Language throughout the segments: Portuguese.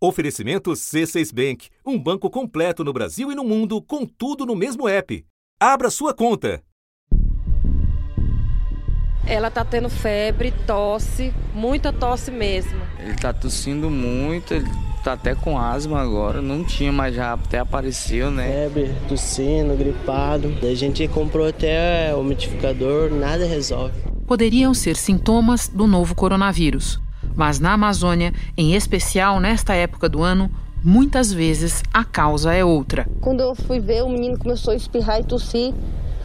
Oferecimento C6 Bank, um banco completo no Brasil e no mundo, com tudo no mesmo app. Abra sua conta. Ela tá tendo febre, tosse, muita tosse mesmo. Ele tá tossindo muito, ele tá até com asma agora, não tinha, mas já até apareceu, né? Febre, tossindo, gripado. A gente comprou até o umidificador, nada resolve. Poderiam ser sintomas do novo coronavírus. Mas na Amazônia, em especial nesta época do ano, muitas vezes a causa é outra. Quando eu fui ver, o menino começou a espirrar e tossir,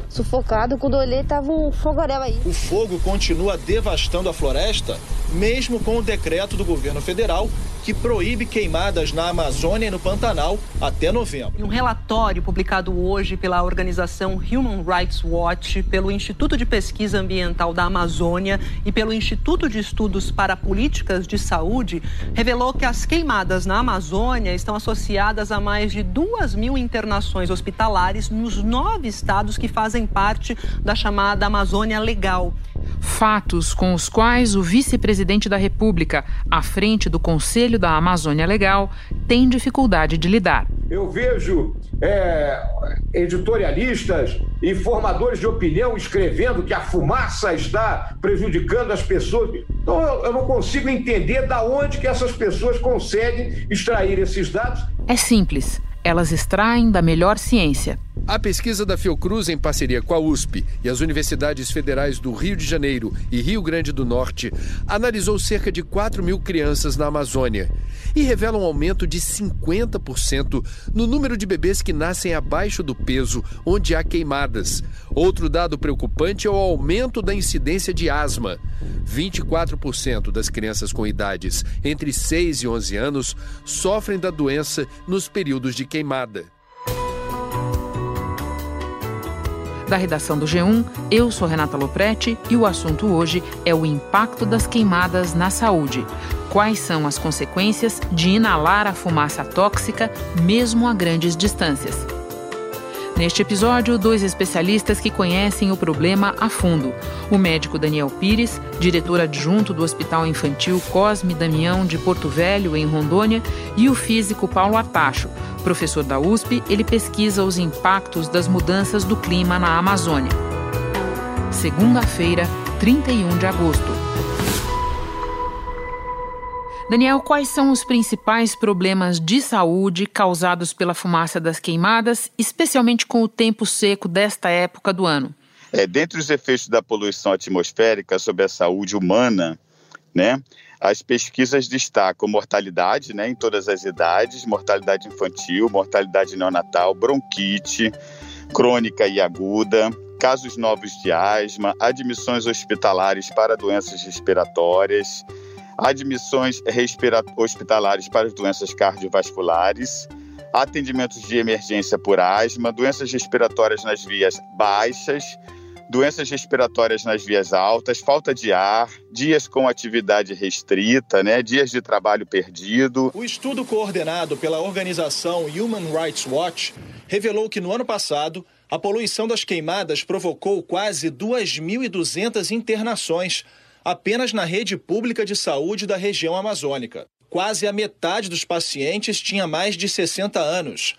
sufocado. Quando eu olhei, tava um fogaréu aí. O fogo continua devastando a floresta, mesmo com o decreto do governo federal que proíbe queimadas na Amazônia e no Pantanal até novembro. Em um relatório publicado hoje pela organização Human Rights Watch, pelo Instituto de Pesquisa Ambiental da Amazônia e pelo Instituto de Estudos para Políticas de Saúde, revelou que as queimadas na Amazônia estão associadas a mais de duas mil internações hospitalares nos nove estados que fazem parte da chamada Amazônia Legal fatos com os quais o vice-presidente da República, à frente do Conselho da Amazônia Legal, tem dificuldade de lidar. Eu vejo é, editorialistas e formadores de opinião escrevendo que a fumaça está prejudicando as pessoas. Então eu, não consigo entender da onde que essas pessoas conseguem extrair esses dados. É simples. Elas extraem da melhor ciência. A pesquisa da Fiocruz, em parceria com a USP e as universidades federais do Rio de Janeiro e Rio Grande do Norte, analisou cerca de 4 mil crianças na Amazônia e revela um aumento de 50% no número de bebês que nascem abaixo do peso onde há queimadas. Outro dado preocupante é o aumento da incidência de asma. 24% das crianças com idades entre 6 e 11 anos sofrem da doença nos períodos de queimada. Da redação do G1, eu sou Renata Loprete e o assunto hoje é o impacto das queimadas na saúde. Quais são as consequências de inalar a fumaça tóxica mesmo a grandes distâncias? Neste episódio, dois especialistas que conhecem o problema a fundo. O médico Daniel Pires, diretor adjunto do Hospital Infantil Cosme Damião de Porto Velho, em Rondônia, e o físico Paulo Artacho. Professor da USP, ele pesquisa os impactos das mudanças do clima na Amazônia. Segunda-feira, 31 de agosto. Daniel, quais são os principais problemas de saúde causados pela fumaça das queimadas, especialmente com o tempo seco desta época do ano? É, dentre os efeitos da poluição atmosférica sobre a saúde humana, né, as pesquisas destacam mortalidade né, em todas as idades, mortalidade infantil, mortalidade neonatal, bronquite, crônica e aguda, casos novos de asma, admissões hospitalares para doenças respiratórias, admissões hospitalares para as doenças cardiovasculares, atendimentos de emergência por asma, doenças respiratórias nas vias baixas, doenças respiratórias nas vias altas, falta de ar, dias com atividade restrita, né, dias de trabalho perdido. O estudo coordenado pela organização Human Rights Watch revelou que no ano passado a poluição das queimadas provocou quase 2.200 internações apenas na rede pública de saúde da região amazônica. Quase a metade dos pacientes tinha mais de 60 anos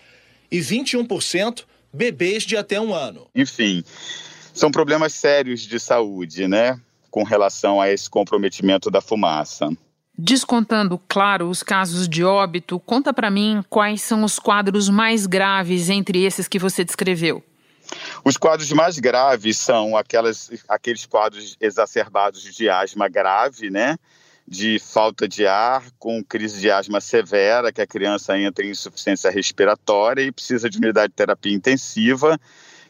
e 21% bebês de até um ano. Enfim, são problemas sérios de saúde, né? Com relação a esse comprometimento da fumaça. Descontando, claro, os casos de óbito, conta para mim quais são os quadros mais graves entre esses que você descreveu. Os quadros mais graves são aquelas, aqueles quadros exacerbados de asma grave, né? De falta de ar, com crise de asma severa, que a criança entra em insuficiência respiratória e precisa de unidade de terapia intensiva,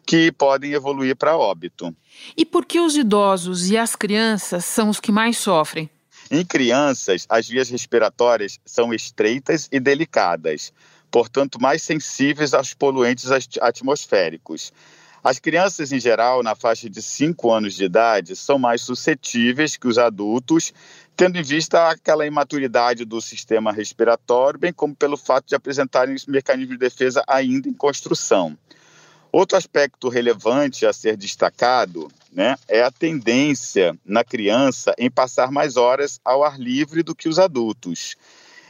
que podem evoluir para óbito. E por que os idosos e as crianças são os que mais sofrem? Em crianças, as vias respiratórias são estreitas e delicadas portanto, mais sensíveis aos poluentes atmosféricos. As crianças, em geral, na faixa de 5 anos de idade, são mais suscetíveis que os adultos, tendo em vista aquela imaturidade do sistema respiratório, bem como pelo fato de apresentarem mecanismos de defesa ainda em construção. Outro aspecto relevante a ser destacado né, é a tendência na criança em passar mais horas ao ar livre do que os adultos.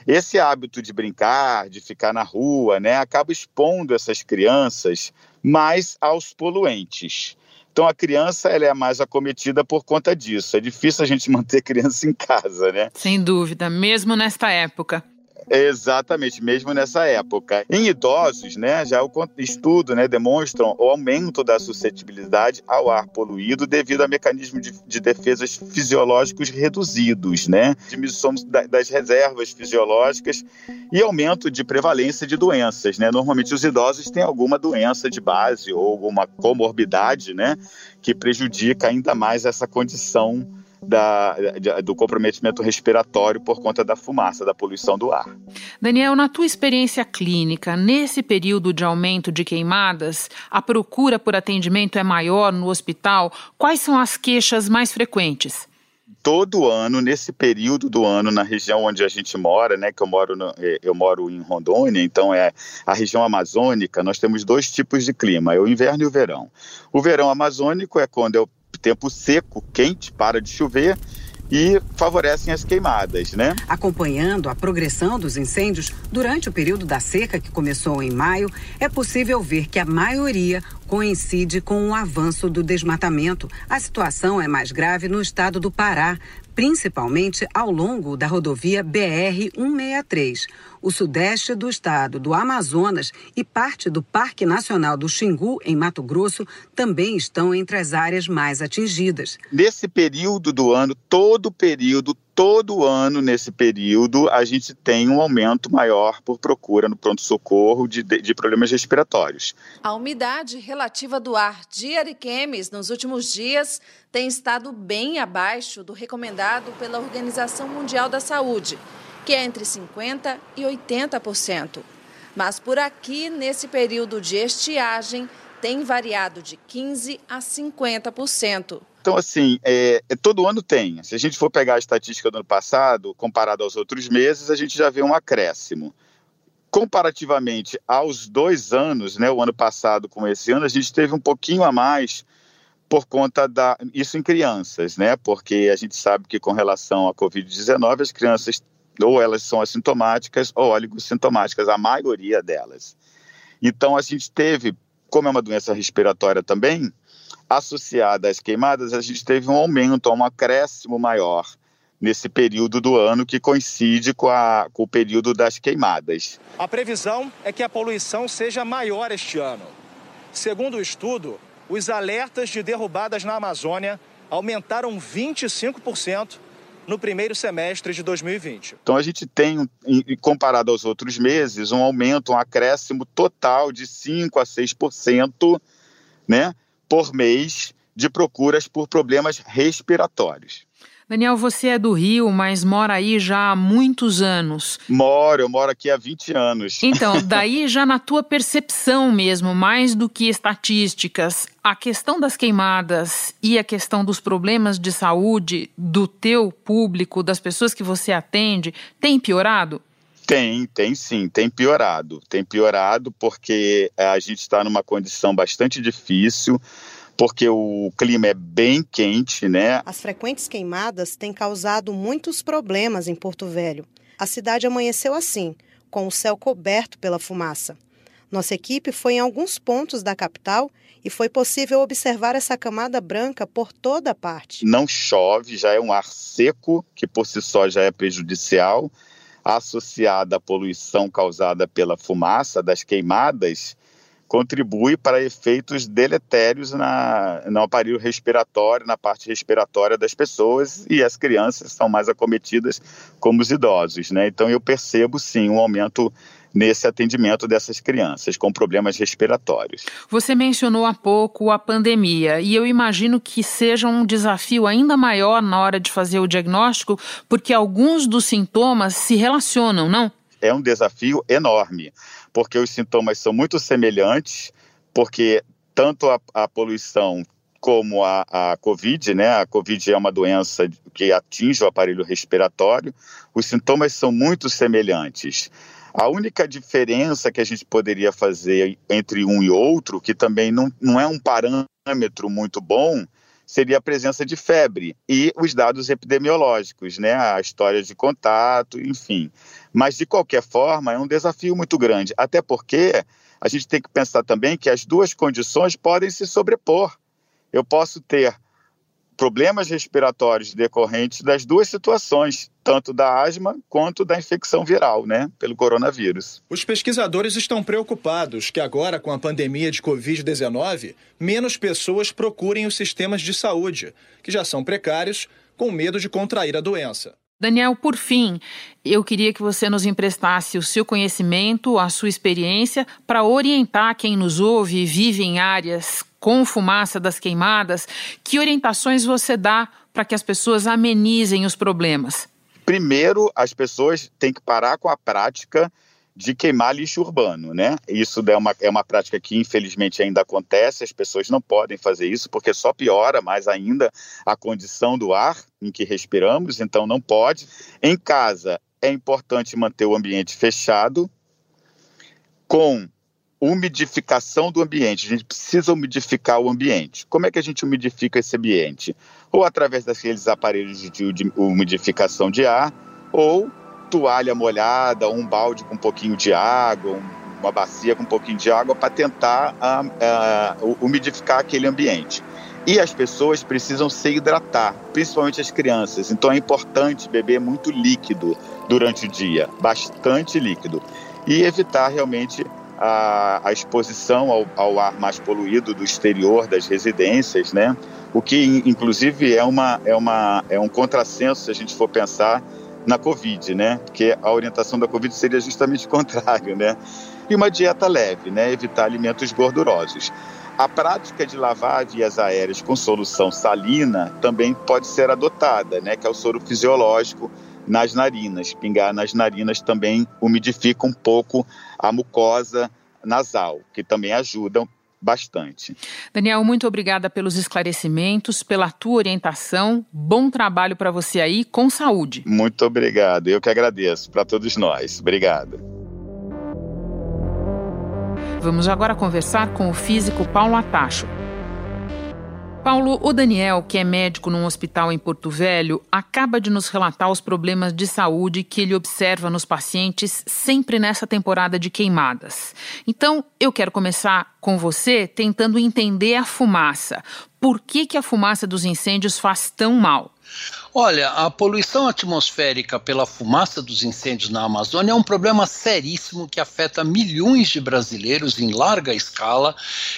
Esse hábito de brincar, de ficar na rua, né, acaba expondo essas crianças mais aos poluentes. Então a criança ela é mais acometida por conta disso. É difícil a gente manter criança em casa, né? Sem dúvida, mesmo nesta época. Exatamente, mesmo nessa época. Em idosos, né, já o estudo né, demonstram o aumento da suscetibilidade ao ar poluído devido a mecanismos de, de defesas fisiológicos reduzidos, né, diminuição das reservas fisiológicas e aumento de prevalência de doenças. Né. Normalmente os idosos têm alguma doença de base ou alguma comorbidade né, que prejudica ainda mais essa condição da, do comprometimento respiratório por conta da fumaça, da poluição do ar. Daniel, na tua experiência clínica, nesse período de aumento de queimadas, a procura por atendimento é maior no hospital? Quais são as queixas mais frequentes? todo ano, nesse período do ano, na região onde a gente mora, né, que eu moro, no, eh, eu moro em Rondônia, então é a região amazônica, nós temos dois tipos de clima, é o inverno e o verão. O verão amazônico é quando o tempo seco, quente, para de chover e favorecem as queimadas, né? Acompanhando a progressão dos incêndios durante o período da seca que começou em maio, é possível ver que a maioria coincide com o avanço do desmatamento. A situação é mais grave no estado do Pará, principalmente ao longo da rodovia BR-163. O sudeste do estado do Amazonas e parte do Parque Nacional do Xingu, em Mato Grosso, também estão entre as áreas mais atingidas. Nesse período do ano, todo período, todo ano nesse período a gente tem um aumento maior por procura no pronto-socorro de, de, problemas respiratórios. A umidade relativa do ar de Ariquemes nos últimos dias tem estado bem abaixo do recomendado pela Organização Mundial da Saúde, que é entre 50% e 80%. Mas por aqui, nesse período de estiagem, tem variado de 15% a 50%. Então, assim, é, é, todo ano tem. Se a gente for pegar a estatística do ano passado, comparado aos outros meses, a gente já vê um acréscimo. Comparativamente aos dois anos, né, o ano passado com esse ano, a gente teve um pouquinho a mais por conta da. Isso em crianças, né? Porque a gente sabe que com relação à Covid-19, as crianças ou elas são assintomáticas ou oligossintomáticas, a maioria delas. Então, a gente teve, como é uma doença respiratória também, associada às queimadas, a gente teve um aumento, um acréscimo maior nesse período do ano que coincide com, a, com o período das queimadas. A previsão é que a poluição seja maior este ano. Segundo o estudo, os alertas de derrubadas na Amazônia aumentaram 25% no primeiro semestre de 2020. Então a gente tem, comparado aos outros meses, um aumento, um acréscimo total de 5 a 6%, né? por mês de procuras por problemas respiratórios. Daniel, você é do Rio, mas mora aí já há muitos anos. Moro, eu moro aqui há 20 anos. Então, daí já na tua percepção mesmo, mais do que estatísticas, a questão das queimadas e a questão dos problemas de saúde do teu público, das pessoas que você atende, tem piorado? Tem, tem sim, tem piorado. Tem piorado porque eh, a gente está numa condição bastante difícil, porque o clima é bem quente, né? As frequentes queimadas têm causado muitos problemas em Porto Velho. A cidade amanheceu assim, com o céu coberto pela fumaça. Nossa equipe foi em alguns pontos da capital e foi possível observar essa camada branca por toda parte. Não chove, já é um ar seco, que por si só já é prejudicial associada à poluição causada pela fumaça das queimadas, contribui para efeitos deletérios na, no aparelho respiratório, na parte respiratória das pessoas, e as crianças são mais acometidas como os idosos. Né? Então, eu percebo sim um aumento nesse atendimento dessas crianças com problemas respiratórios. Você mencionou há pouco a pandemia e eu imagino que seja um desafio ainda maior na hora de fazer o diagnóstico, porque alguns dos sintomas se relacionam, não? É um desafio enorme, porque os sintomas são muito semelhantes, porque tanto a, a poluição como a, a Covid, né? A Covid é uma doença que atinge o aparelho respiratório. Os sintomas são muito semelhantes. A única diferença que a gente poderia fazer entre um e outro, que também não, não é um parâmetro muito bom, seria a presença de febre e os dados epidemiológicos, né, a história de contato, enfim. Mas de qualquer forma, é um desafio muito grande, até porque a gente tem que pensar também que as duas condições podem se sobrepor. Eu posso ter problemas respiratórios decorrentes das duas situações, tanto da asma quanto da infecção viral, né, pelo coronavírus. Os pesquisadores estão preocupados que agora, com a pandemia de Covid-19, menos pessoas procurem os sistemas de saúde, que já são precários, com medo de contrair a doença. Daniel, por fim, eu queria que você nos emprestasse o seu conhecimento, a sua experiência, para orientar quem nos ouve e vive em áreas com fumaça das queimadas. Que orientações você dá para que as pessoas amenizem os problemas? Primeiro, as pessoas têm que parar com a prática de queimar lixo urbano, né? Isso é uma, é uma prática que infelizmente ainda acontece, as pessoas não podem fazer isso porque só piora mais ainda a condição do ar em que respiramos, então não pode. Em casa é importante manter o ambiente fechado com umidificação do ambiente. A gente precisa umidificar o ambiente. Como é que a gente umidifica esse ambiente? Ou através daqueles aparelhos de umidificação de ar, ou toalha molhada, um balde com um pouquinho de água, uma bacia com um pouquinho de água para tentar uh, uh, umidificar aquele ambiente. E as pessoas precisam se hidratar, principalmente as crianças. Então é importante beber muito líquido durante o dia, bastante líquido. E evitar realmente a, a exposição ao, ao, ar mais poluído do exterior das residências, né? O que, inclusive, é, uma, é, uma, é um contrassenso se a gente for pensar na Covid, né? Porque a orientação da Covid seria justamente o contrário, né? E uma dieta leve, né? Evitar alimentos gordurosos. A prática de lavar vias aéreas com solução salina também pode ser adotada, né? Que é o soro fisiológico nas narinas. Pingar nas narinas também umidifica um pouco a mucosa nasal, que também ajudam bastante. Daniel, muito obrigada pelos esclarecimentos, pela tua orientação. Bom trabalho para você aí, com saúde. Muito obrigado. Eu que agradeço para todos nós. Obrigado. Vamos agora conversar com o físico Paulo Atacho. Paulo, o Daniel, que é médico num hospital em Porto Velho, acaba de nos relatar os problemas de saúde que ele observa nos pacientes sempre nessa temporada de queimadas. Então, eu quero começar com você tentando entender a fumaça. Por que, que a fumaça dos incêndios faz tão mal? Olha, a poluição atmosférica pela fumaça dos incêndios na Amazônia é um problema seríssimo que afeta milhões de brasileiros em larga escala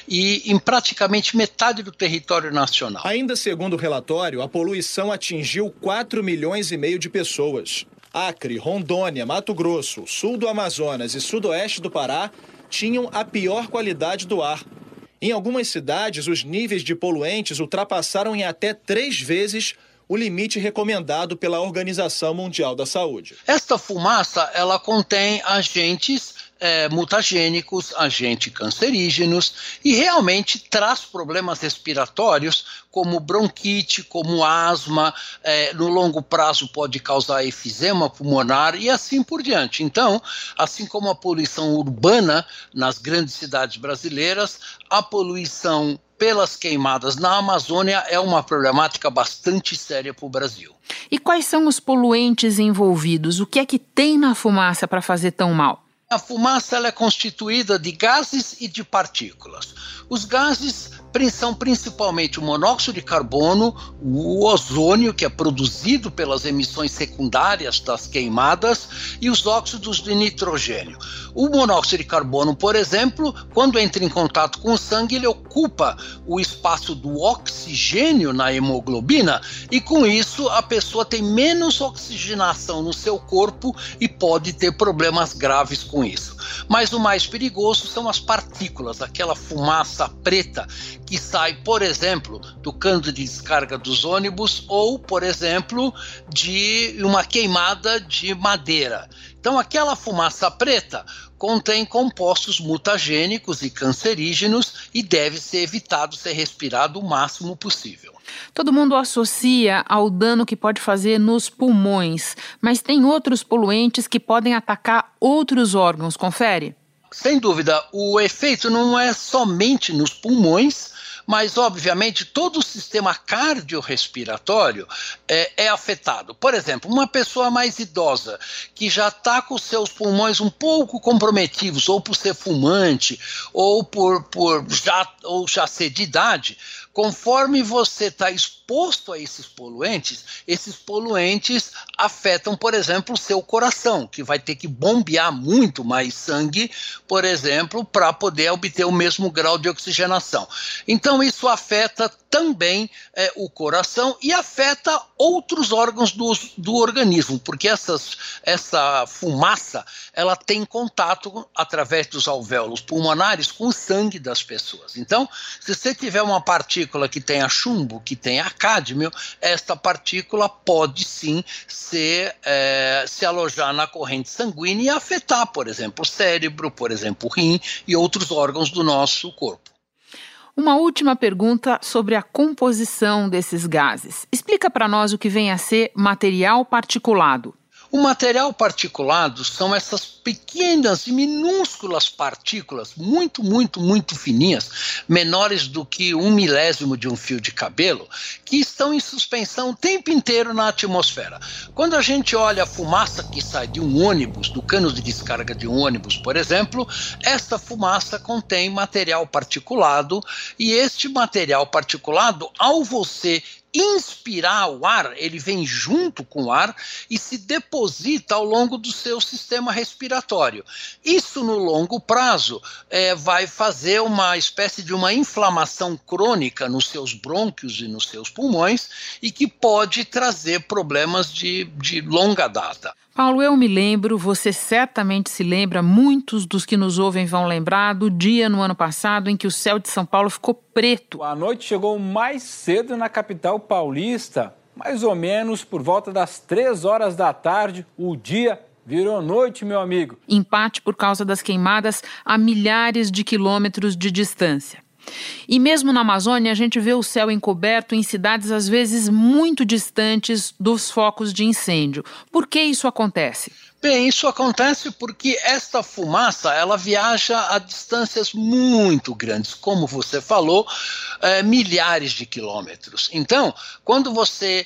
e em praticamente metade do território nacional. Ainda segundo o relatório, a poluição atingiu 4 milhões e meio de pessoas. Acre, Rondônia, Mato Grosso, sul do Amazonas e sudoeste do Pará tinham a pior qualidade do ar. Em algumas cidades, os níveis de poluentes ultrapassaram em até três vezes o limite recomendado pela Organização Mundial da Saúde. Esta fumaça ela contém agentes é, mutagênicos, agentes cancerígenos e realmente traz problemas respiratórios como bronquite, como asma, é, no longo prazo pode causar efizema pulmonar e assim por diante. Então, assim como a poluição urbana nas grandes cidades brasileiras, a poluição pelas queimadas na Amazônia é uma problemática bastante séria para o Brasil. E quais são os poluentes envolvidos? O que é que tem na fumaça para fazer tão mal? A fumaça é constituída de gases e de partículas. Os gases são principalmente o monóxido de carbono, o ozônio, que é produzido pelas emissões secundárias das queimadas, e os óxidos de nitrogênio. O monóxido de carbono, por exemplo, quando entra em contato com o sangue, ele ocupa o espaço do oxigênio na hemoglobina, e com isso a pessoa tem menos oxigenação no seu corpo e pode ter problemas graves com isso. Mas o mais perigoso são as partículas, aquela fumaça preta que sai, por exemplo, do cano de descarga dos ônibus ou, por exemplo, de uma queimada de madeira. Então, aquela fumaça preta contém compostos mutagênicos e cancerígenos e deve ser evitado ser respirado o máximo possível. Todo mundo associa ao dano que pode fazer nos pulmões, mas tem outros poluentes que podem atacar outros órgãos, confere? Sem dúvida, o efeito não é somente nos pulmões, mas obviamente todo o sistema cardiorrespiratório é, é afetado. Por exemplo, uma pessoa mais idosa que já está com seus pulmões um pouco comprometidos, ou por ser fumante, ou por, por já, ou já ser de idade, conforme você está exposto a esses poluentes, esses poluentes afetam, por exemplo, o seu coração, que vai ter que bombear muito mais sangue, por exemplo, para poder obter o mesmo grau de oxigenação. Então, isso afeta também é, o coração e afeta outros órgãos do, do organismo, porque essas, essa fumaça ela tem contato através dos alvéolos pulmonares com o sangue das pessoas. Então, se você tiver uma partícula que tenha chumbo, que tenha cádmio, esta partícula pode sim ser, é, se alojar na corrente sanguínea e afetar, por exemplo, o cérebro, por exemplo, o rim e outros órgãos do nosso corpo. Uma última pergunta sobre a composição desses gases. Explica para nós o que vem a ser material particulado. O material particulado são essas pequenas e minúsculas partículas, muito, muito, muito fininhas, menores do que um milésimo de um fio de cabelo, que estão em suspensão o tempo inteiro na atmosfera. Quando a gente olha a fumaça que sai de um ônibus, do cano de descarga de um ônibus, por exemplo, esta fumaça contém material particulado e este material particulado, ao você inspirar o ar, ele vem junto com o ar e se deposita ao longo do seu sistema respiratório. Isso, no longo prazo, é, vai fazer uma espécie de uma inflamação crônica nos seus brônquios e nos seus pulmões e que pode trazer problemas de, de longa data. Paulo, eu me lembro, você certamente se lembra, muitos dos que nos ouvem vão lembrar do dia no ano passado em que o céu de São Paulo ficou preto. A noite chegou mais cedo na capital paulista, mais ou menos por volta das três horas da tarde, o dia Virou noite, meu amigo. Empate por causa das queimadas a milhares de quilômetros de distância. E mesmo na Amazônia, a gente vê o céu encoberto em cidades às vezes muito distantes dos focos de incêndio. Por que isso acontece? Bem, isso acontece porque esta fumaça ela viaja a distâncias muito grandes, como você falou, é, milhares de quilômetros. Então, quando você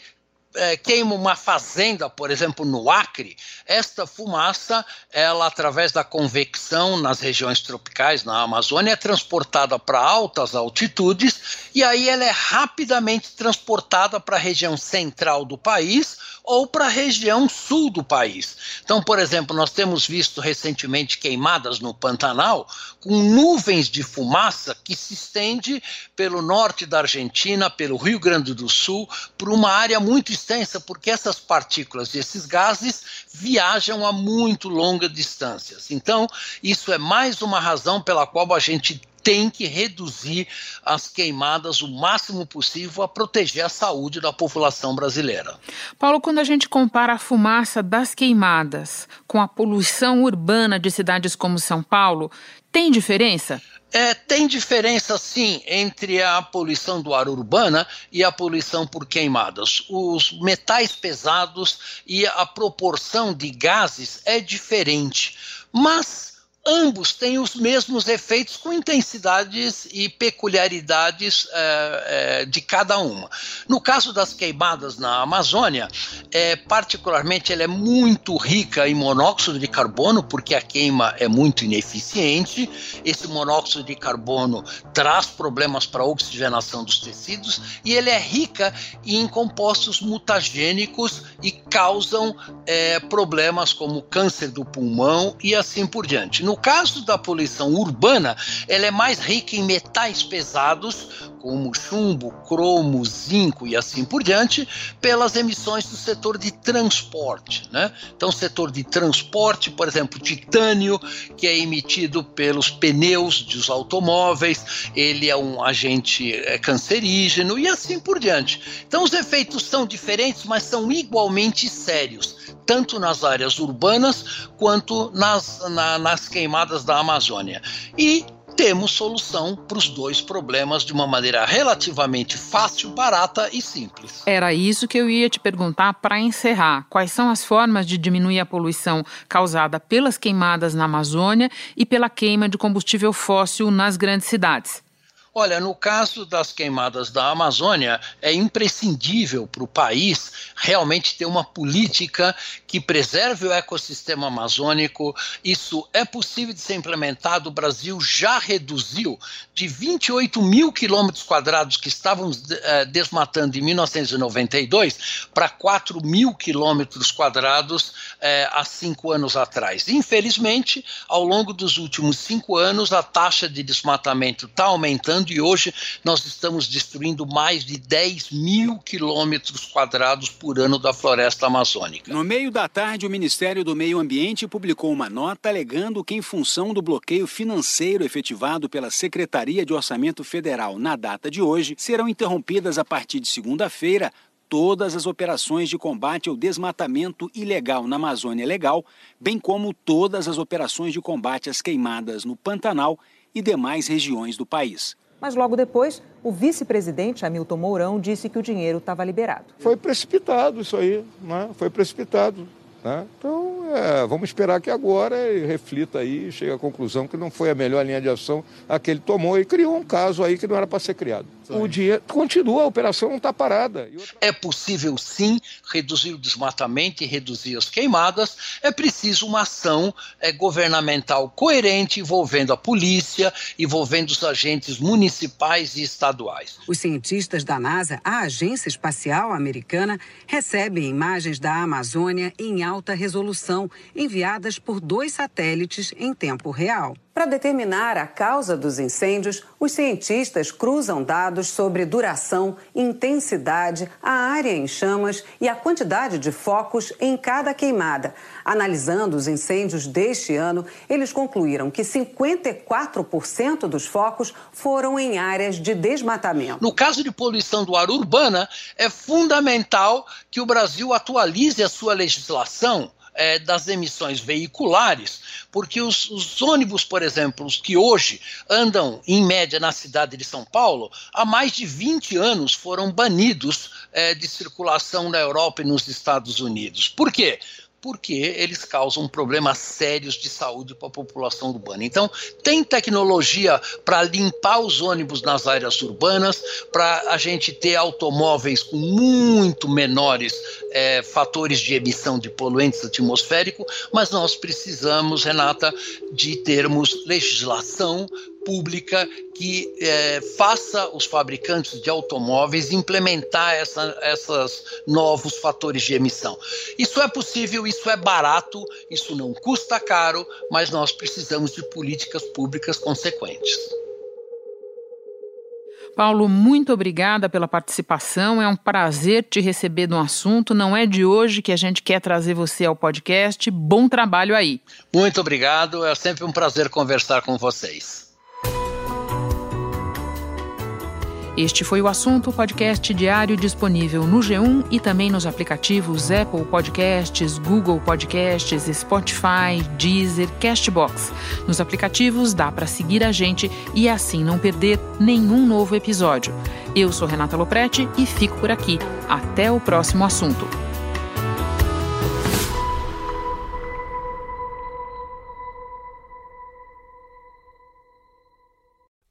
é, queima uma fazenda, por exemplo, no Acre, esta fumaça, ela através da convecção nas regiões tropicais, na Amazônia, é transportada para altas altitudes e aí ela é rapidamente transportada para a região central do país ou para a região sul do país. Então, por exemplo, nós temos visto recentemente queimadas no Pantanal com nuvens de fumaça que se estende pelo norte da Argentina, pelo Rio Grande do Sul, por uma área muito extensa, porque essas partículas e esses gases viajam a muito longas distâncias. Então, isso é mais uma razão pela qual a gente tem que reduzir as queimadas o máximo possível a proteger a saúde da população brasileira. Paulo, quando a gente compara a fumaça das queimadas com a poluição urbana de cidades como São Paulo, tem diferença? É, tem diferença sim entre a poluição do ar urbana e a poluição por queimadas. Os metais pesados e a proporção de gases é diferente, mas ambos têm os mesmos efeitos com intensidades e peculiaridades é, é, de cada uma. No caso das queimadas na Amazônia, é, particularmente ela é muito rica em monóxido de carbono, porque a queima é muito ineficiente. Esse monóxido de carbono traz problemas para a oxigenação dos tecidos e ele é rica em compostos mutagênicos e causam problemas como câncer do pulmão e assim por diante. No caso da poluição urbana, ela é mais rica em metais pesados, como chumbo, cromo, zinco e assim por diante, pelas emissões do setor de transporte. Né? Então, setor de transporte, por exemplo, titânio, que é emitido pelos pneus dos automóveis, ele é um agente é, cancerígeno e assim por diante. Então, os efeitos são diferentes, mas são igualmente sérios tanto nas áreas urbanas quanto nas, na, nas queimadas da Amazônia. E temos solução para os dois problemas de uma maneira relativamente fácil, barata e simples. Era isso que eu ia te perguntar para encerrar. Quais são as formas de diminuir a poluição causada pelas queimadas na Amazônia e pela queima de combustível fóssil nas grandes cidades? Olha, no caso das queimadas da Amazônia, é imprescindível para o país realmente ter uma política que preserve o ecossistema amazônico. Isso é possível de ser implementado. O Brasil já reduziu de 28 mil quilômetros quadrados que estávamos eh, desmatando em 1992 para 4 mil quilômetros quadrados eh, há cinco anos atrás. Infelizmente, ao longo dos últimos cinco anos, a taxa de desmatamento está aumentando e hoje nós estamos destruindo mais de 10 mil quilômetros quadrados por ano da floresta amazônica. No meio da tarde, o Ministério do Meio Ambiente publicou uma nota alegando que, em função do bloqueio financeiro efetivado pela Secretaria de Orçamento Federal na data de hoje, serão interrompidas a partir de segunda-feira todas as operações de combate ao desmatamento ilegal na Amazônia Legal, bem como todas as operações de combate às queimadas no Pantanal e demais regiões do país. Mas logo depois, o vice-presidente Hamilton Mourão disse que o dinheiro estava liberado. Foi precipitado isso aí, né? foi precipitado. Né? Então, é, vamos esperar que agora reflita aí chegue à conclusão que não foi a melhor linha de ação a que ele tomou e criou um caso aí que não era para ser criado. O dinheiro continua, a operação não está parada. É possível sim reduzir o desmatamento e reduzir as queimadas. É preciso uma ação é, governamental coerente envolvendo a polícia, envolvendo os agentes municipais e estaduais. Os cientistas da NASA, a Agência Espacial Americana, recebem imagens da Amazônia em alta resolução, enviadas por dois satélites em tempo real. Para determinar a causa dos incêndios, os cientistas cruzam dados sobre duração, intensidade, a área em chamas e a quantidade de focos em cada queimada. Analisando os incêndios deste ano, eles concluíram que 54% dos focos foram em áreas de desmatamento. No caso de poluição do ar urbana, é fundamental que o Brasil atualize a sua legislação é, das emissões veiculares, porque os, os, ônibus, por exemplo, os que hoje andam em média na cidade de São Paulo, há mais de 20 anos foram banidos é, de circulação na Europa e nos Estados Unidos. Por quê? Porque eles causam problemas sérios de saúde para a população urbana. Então, tem tecnologia para limpar os ônibus nas áreas urbanas, para a gente ter automóveis com muito menores é, fatores de emissão de poluentes atmosféricos, mas nós precisamos, Renata, de termos legislação pública que é, faça os fabricantes de automóveis implementar essa, essas novos fatores de emissão. Isso é possível, isso é barato, isso não custa caro, mas nós precisamos de políticas públicas consequentes. Paulo, muito obrigada pela participação. É um prazer te receber no assunto. Não é de hoje que a gente quer trazer você ao podcast. Bom trabalho aí. Muito obrigado. É sempre um prazer conversar com vocês. Este foi o assunto podcast diário disponível no G1 e também nos aplicativos Apple Podcasts, Google Podcasts, Spotify, Deezer, Castbox. Nos aplicativos dá para seguir a gente e assim não perder nenhum novo episódio. Eu sou Renata Loprete e fico por aqui. Até o próximo assunto.